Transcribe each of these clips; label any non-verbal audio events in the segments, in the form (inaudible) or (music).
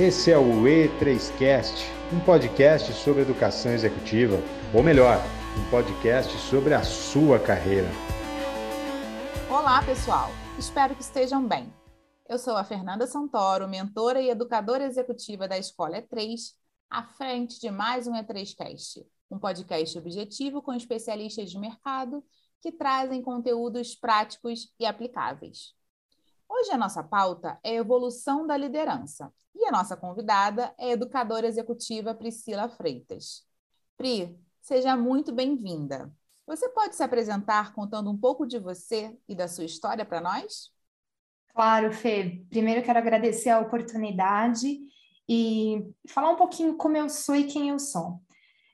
Esse é o E3Cast, um podcast sobre educação executiva, ou melhor, um podcast sobre a sua carreira. Olá, pessoal. Espero que estejam bem. Eu sou a Fernanda Santoro, mentora e educadora executiva da Escola E3, à frente de mais um E3Cast, um podcast objetivo com especialistas de mercado que trazem conteúdos práticos e aplicáveis. Hoje a nossa pauta é evolução da liderança e a nossa convidada é a educadora executiva Priscila Freitas. Pri, seja muito bem-vinda. Você pode se apresentar contando um pouco de você e da sua história para nós? Claro, Fê. Primeiro quero agradecer a oportunidade e falar um pouquinho como eu sou e quem eu sou.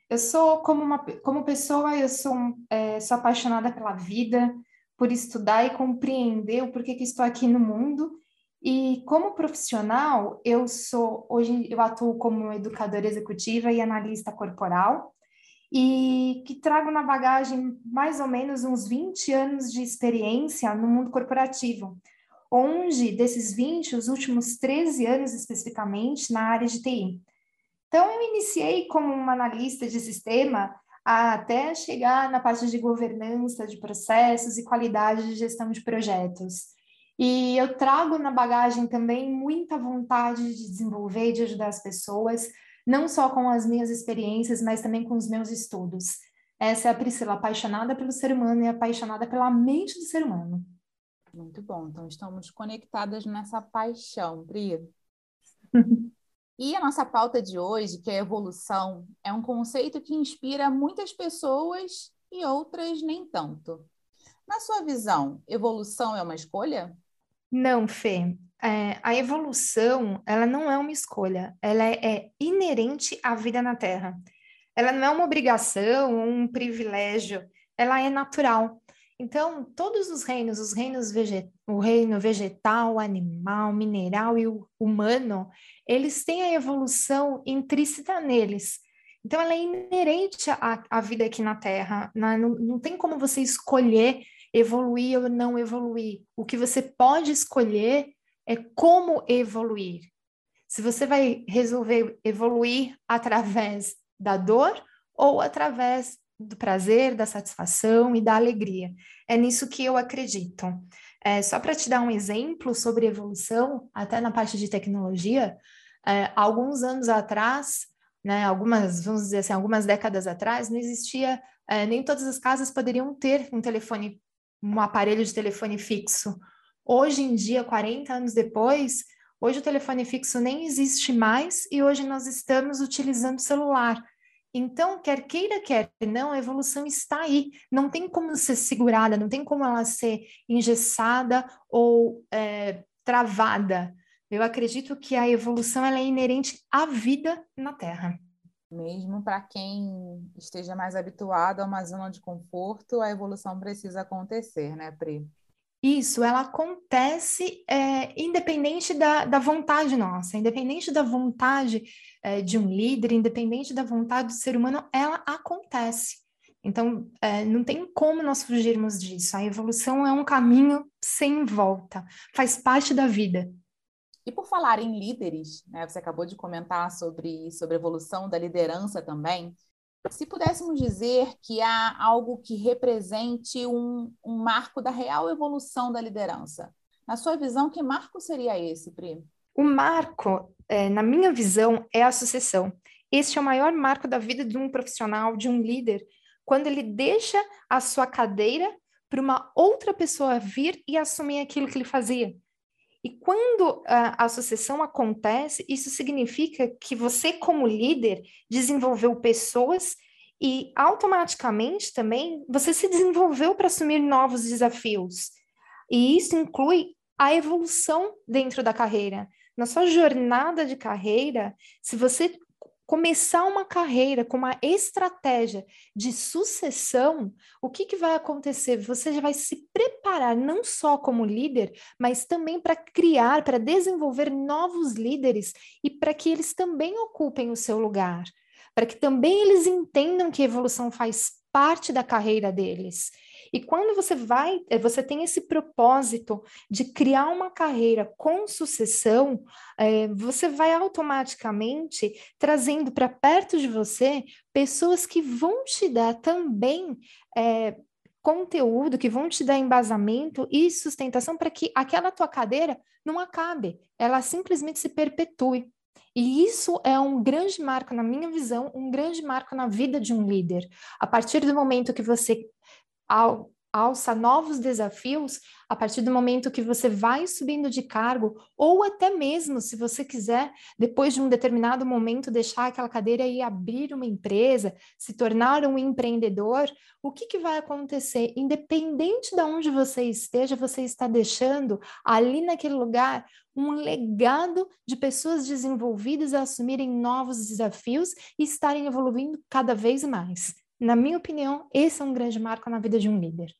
Eu sou como uma como pessoa, eu sou, é, sou apaixonada pela vida, por estudar e compreender o porquê que estou aqui no mundo. E como profissional, eu sou hoje eu atuo como educadora executiva e analista corporal e que trago na bagagem mais ou menos uns 20 anos de experiência no mundo corporativo, onde desses 20, os últimos 13 anos especificamente na área de TI. Então eu iniciei como uma analista de sistema até chegar na parte de governança de processos e qualidade de gestão de projetos. E eu trago na bagagem também muita vontade de desenvolver de ajudar as pessoas, não só com as minhas experiências, mas também com os meus estudos. Essa é a Priscila, apaixonada pelo ser humano e apaixonada pela mente do ser humano. Muito bom, então estamos conectadas nessa paixão, Pri. (laughs) E a nossa pauta de hoje, que é evolução, é um conceito que inspira muitas pessoas e outras nem tanto. Na sua visão, evolução é uma escolha? Não, Fê. É, a evolução, ela não é uma escolha, ela é, é inerente à vida na Terra. Ela não é uma obrigação, um privilégio, ela é natural. Então, todos os reinos, os reinos veget... o reino vegetal, animal, mineral e humano, eles têm a evolução intrínseca neles. Então, ela é inerente à, à vida aqui na Terra. Não, não tem como você escolher evoluir ou não evoluir. O que você pode escolher é como evoluir. Se você vai resolver evoluir através da dor ou através do prazer, da satisfação e da alegria. É nisso que eu acredito. É, só para te dar um exemplo sobre evolução, até na parte de tecnologia, é, alguns anos atrás, né, algumas, vamos dizer assim, algumas décadas atrás, não existia, é, nem todas as casas poderiam ter um telefone, um aparelho de telefone fixo. Hoje em dia, 40 anos depois, hoje o telefone fixo nem existe mais e hoje nós estamos utilizando celular. Então, quer queira, quer não, a evolução está aí. Não tem como ser segurada, não tem como ela ser engessada ou é, travada. Eu acredito que a evolução ela é inerente à vida na Terra. Mesmo para quem esteja mais habituado a uma zona de conforto, a evolução precisa acontecer, né, Pri? Isso, ela acontece é, independente da, da vontade nossa, independente da vontade é, de um líder, independente da vontade do ser humano, ela acontece. Então, é, não tem como nós fugirmos disso. A evolução é um caminho sem volta, faz parte da vida. E por falar em líderes, né, você acabou de comentar sobre, sobre a evolução da liderança também. Se pudéssemos dizer que há algo que represente um, um marco da real evolução da liderança, na sua visão, que marco seria esse, Pri? O marco, é, na minha visão, é a sucessão. Este é o maior marco da vida de um profissional, de um líder, quando ele deixa a sua cadeira para uma outra pessoa vir e assumir aquilo que ele fazia. E quando a, a sucessão acontece, isso significa que você, como líder, desenvolveu pessoas e automaticamente também você se desenvolveu para assumir novos desafios. E isso inclui a evolução dentro da carreira. Na sua jornada de carreira, se você começar uma carreira com uma estratégia de sucessão, o que, que vai acontecer? Você já vai se preparar não só como líder, mas também para criar, para desenvolver novos líderes e para que eles também ocupem o seu lugar, para que também eles entendam que evolução faz parte da carreira deles E quando você vai, eh, você tem esse propósito de criar uma carreira com sucessão, é, você vai automaticamente trazendo para perto de você pessoas que vão te dar também é, conteúdo, que vão te dar embasamento e sustentação para que aquela tua cadeira não acabe, ela simplesmente se perpetue. E isso é um grande marco, na minha visão, um grande marco na vida de um líder. A partir do momento que você, alça novos desafios a partir do momento que você vai subindo de cargo, ou até mesmo, se você quiser, depois de um determinado momento, deixar aquela cadeira e abrir uma empresa, se tornar um empreendedor, o que, que vai acontecer? Independente de onde você esteja, você está deixando ali naquele lugar um legado de pessoas desenvolvidas a assumirem novos desafios e estarem evoluindo cada vez mais. Na minha opinião, esse é um grande marco na vida de um líder.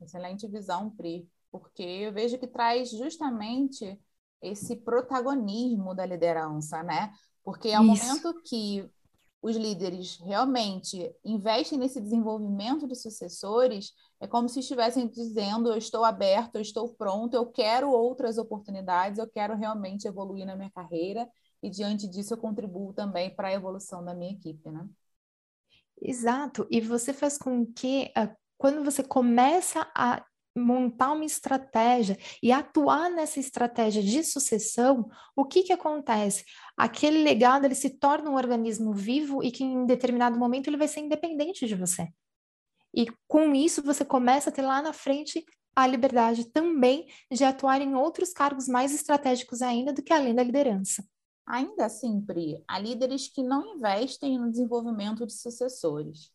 Excelente visão, Pri, porque eu vejo que traz justamente esse protagonismo da liderança, né? Porque ao Isso. momento que os líderes realmente investem nesse desenvolvimento de sucessores, é como se estivessem dizendo: eu estou aberto, eu estou pronto, eu quero outras oportunidades, eu quero realmente evoluir na minha carreira, e diante disso eu contribuo também para a evolução da minha equipe, né? Exato, e você faz com que uh, quando você começa a montar uma estratégia e atuar nessa estratégia de sucessão, o que que acontece? Aquele legado ele se torna um organismo vivo e que em determinado momento ele vai ser independente de você. E com isso você começa a ter lá na frente a liberdade também de atuar em outros cargos mais estratégicos ainda do que além da liderança. Ainda assim, Pri, há líderes que não investem no desenvolvimento de sucessores.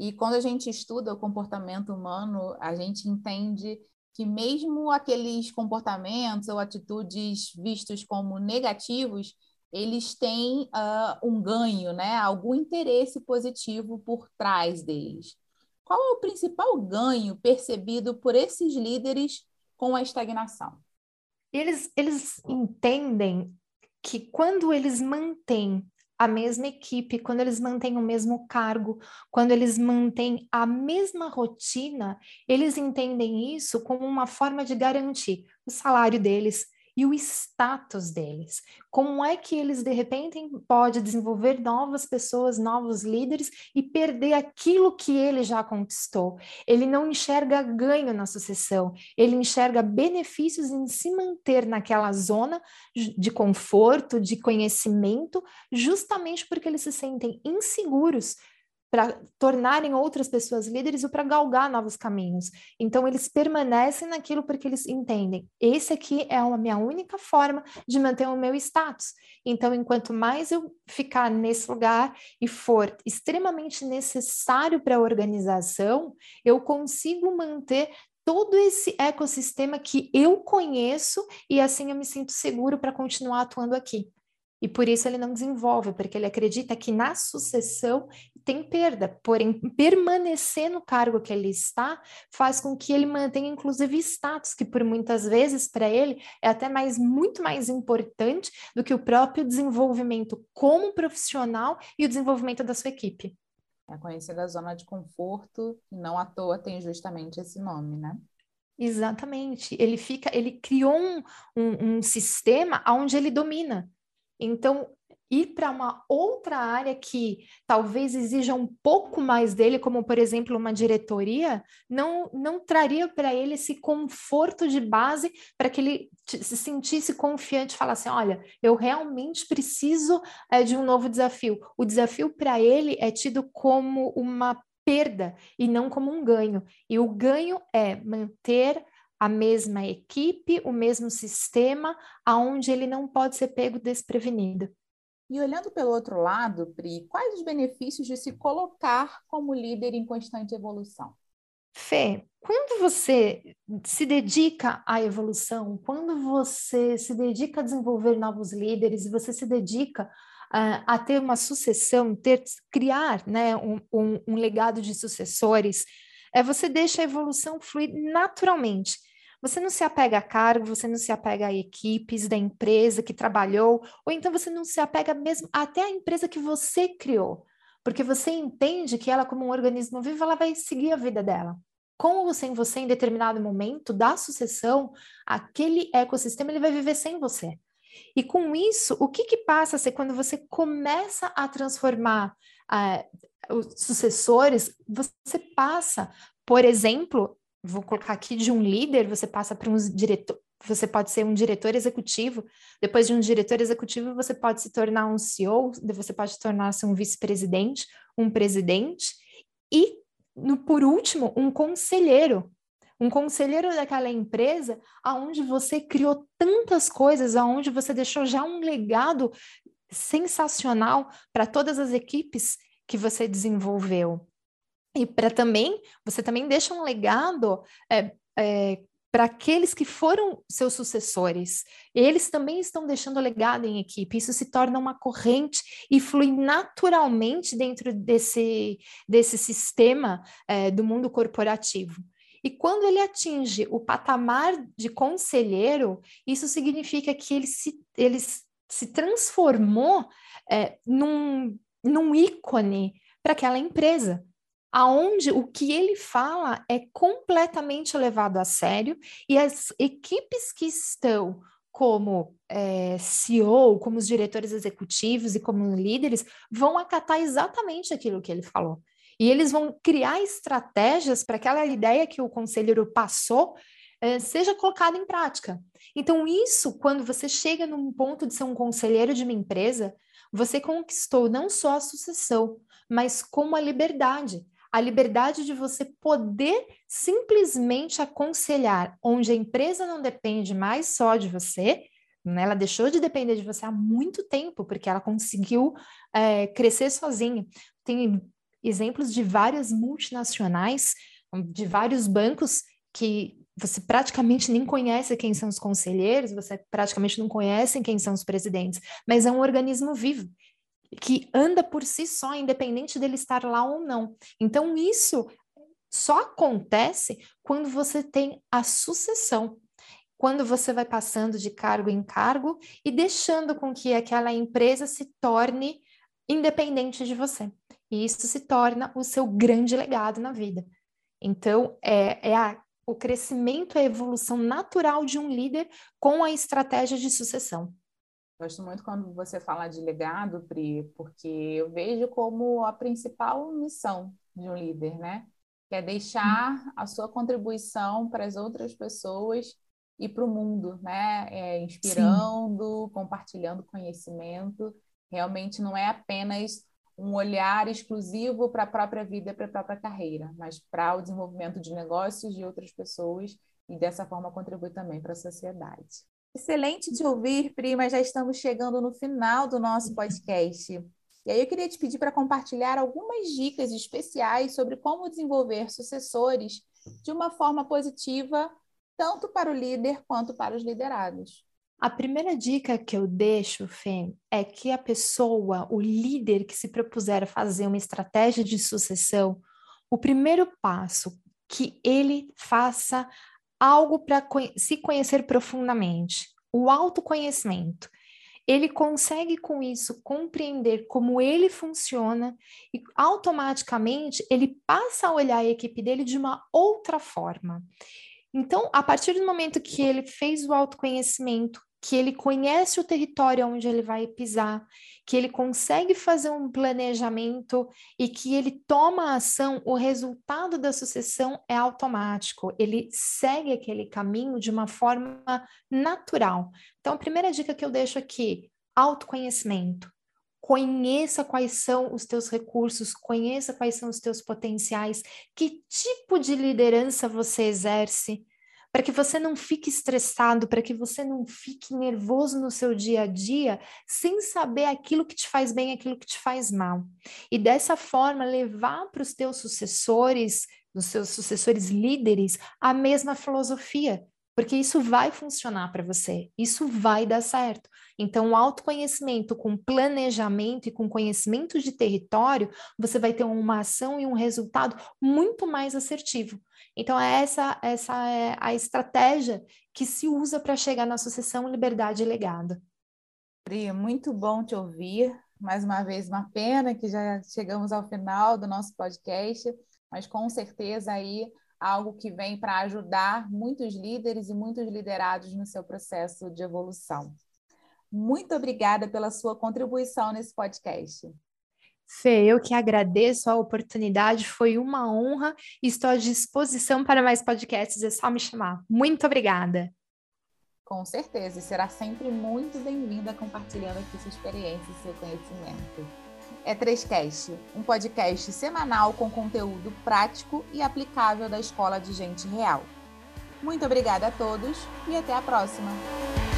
E quando a gente estuda o comportamento humano, a gente entende que mesmo aqueles comportamentos ou atitudes vistos como negativos, eles têm uh, um ganho, né? algum interesse positivo por trás deles. Qual é o principal ganho percebido por esses líderes com a estagnação? Eles, eles entendem que quando eles mantêm a mesma equipe, quando eles mantêm o mesmo cargo, quando eles mantêm a mesma rotina, eles entendem isso como uma forma de garantir o salário deles, e o status deles. Como é que eles, de repente, podem desenvolver novas pessoas, novos líderes e perder aquilo que ele já conquistou? Ele não enxerga ganho na sucessão, ele enxerga benefícios em se manter naquela zona de conforto, de conhecimento, justamente porque eles se sentem inseguros para tornarem outras pessoas líderes ou para galgar novos caminhos. Então, eles permanecem naquilo porque eles entendem: esse aqui é a minha única forma de manter o meu status. Então, enquanto mais eu ficar nesse lugar e for extremamente necessário para a organização, eu consigo manter todo esse ecossistema que eu conheço e assim eu me sinto seguro para continuar atuando aqui. E por isso ele não desenvolve, porque ele acredita que na sucessão tem perda, porém permanecer no cargo que ele está faz com que ele mantenha inclusive status, que por muitas vezes para ele é até mais muito mais importante do que o próprio desenvolvimento como profissional e o desenvolvimento da sua equipe. É conhecida a zona de conforto, e não à toa tem justamente esse nome, né? Exatamente. Ele fica, ele criou um, um, um sistema onde ele domina. Então, ir para uma outra área que talvez exija um pouco mais dele, como por exemplo uma diretoria, não, não traria para ele esse conforto de base para que ele se sentisse confiante e falasse: olha, eu realmente preciso é, de um novo desafio. O desafio para ele é tido como uma perda e não como um ganho. E o ganho é manter a mesma equipe, o mesmo sistema, aonde ele não pode ser pego desprevenido. E olhando pelo outro lado, Pri, quais os benefícios de se colocar como líder em constante evolução? Fê, quando você se dedica à evolução, quando você se dedica a desenvolver novos líderes, você se dedica uh, a ter uma sucessão, ter, criar né, um, um, um legado de sucessores, é, você deixa a evolução fluir naturalmente. Você não se apega a cargo, você não se apega a equipes da empresa que trabalhou, ou então você não se apega mesmo até a empresa que você criou, porque você entende que ela, como um organismo vivo, ela vai seguir a vida dela. com ou sem você em determinado momento da sucessão, aquele ecossistema ele vai viver sem você. E com isso, o que, que passa a ser quando você começa a transformar uh, os sucessores, você passa, por exemplo, vou colocar aqui de um líder, você passa para um diretor, você pode ser um diretor executivo, depois de um diretor executivo, você pode se tornar um CEO, você pode tornar-se um vice-presidente, um presidente, e, no, por último, um conselheiro. Um conselheiro daquela empresa aonde você criou tantas coisas, aonde você deixou já um legado sensacional para todas as equipes que você desenvolveu. E para também, você também deixa um legado é, é, para aqueles que foram seus sucessores. Eles também estão deixando legado em equipe. Isso se torna uma corrente e flui naturalmente dentro desse, desse sistema é, do mundo corporativo. E quando ele atinge o patamar de conselheiro, isso significa que ele se, ele se transformou é, num, num ícone para aquela empresa aonde o que ele fala é completamente levado a sério e as equipes que estão como é, CEO, como os diretores executivos e como líderes vão acatar exatamente aquilo que ele falou. E eles vão criar estratégias para aquela ideia que o conselheiro passou é, seja colocada em prática. Então, isso, quando você chega num ponto de ser um conselheiro de uma empresa, você conquistou não só a sucessão, mas como a liberdade a liberdade de você poder simplesmente aconselhar, onde a empresa não depende mais só de você, né? ela deixou de depender de você há muito tempo, porque ela conseguiu é, crescer sozinha. Tem exemplos de várias multinacionais, de vários bancos que você praticamente nem conhece quem são os conselheiros, você praticamente não conhece quem são os presidentes, mas é um organismo vivo que anda por si só, independente dele estar lá ou não. Então, isso só acontece quando você tem a sucessão, quando você vai passando de cargo em cargo e deixando com que aquela empresa se torne independente de você. E isso se torna o seu grande legado na vida. Então, é, é a, o crescimento, a evolução natural de um líder com a estratégia de sucessão. Gosto muito quando você fala de legado, Pri, porque eu vejo como a principal missão de um líder, né? Que é deixar a sua contribuição para as outras pessoas e para o mundo, né? É, inspirando, Sim. compartilhando conhecimento. Realmente não é apenas um olhar exclusivo para a própria vida, para a própria carreira, mas para o desenvolvimento de negócios de outras pessoas e dessa forma contribuir também para a sociedade. Excelente te ouvir, Prima. Já estamos chegando no final do nosso podcast. E aí eu queria te pedir para compartilhar algumas dicas especiais sobre como desenvolver sucessores de uma forma positiva, tanto para o líder quanto para os liderados. A primeira dica que eu deixo, Fê, é que a pessoa, o líder que se propuser a fazer uma estratégia de sucessão, o primeiro passo que ele faça algo para se conhecer profundamente, o autoconhecimento. Ele consegue com isso compreender como ele funciona e automaticamente ele passa a olhar a equipe dele de uma outra forma. Então, a partir do momento que ele fez o autoconhecimento, que ele conhece o território onde ele vai pisar, que ele consegue fazer um planejamento e que ele toma a ação, o resultado da sucessão é automático, ele segue aquele caminho de uma forma natural. Então, a primeira dica que eu deixo aqui: autoconhecimento. Conheça quais são os teus recursos, conheça quais são os teus potenciais, que tipo de liderança você exerce, para que você não fique estressado, para que você não fique nervoso no seu dia a dia, sem saber aquilo que te faz bem, aquilo que te faz mal. E dessa forma levar para os teus sucessores, os seus sucessores líderes, a mesma filosofia, porque isso vai funcionar para você, isso vai dar certo. Então, o autoconhecimento com planejamento e com conhecimento de território, você vai ter uma ação e um resultado muito mais assertivo. Então, é essa, essa é a estratégia que se usa para chegar na sucessão, liberdade e legado. Pri, muito bom te ouvir. Mais uma vez, uma pena que já chegamos ao final do nosso podcast, mas com certeza aí algo que vem para ajudar muitos líderes e muitos liderados no seu processo de evolução. Muito obrigada pela sua contribuição nesse podcast. Fê, eu que agradeço a oportunidade, foi uma honra e estou à disposição para mais podcasts, é só me chamar. Muito obrigada. Com certeza, e será sempre muito bem-vinda compartilhando aqui sua experiência e seu conhecimento. É 3Cast, um podcast semanal com conteúdo prático e aplicável da Escola de Gente Real. Muito obrigada a todos e até a próxima!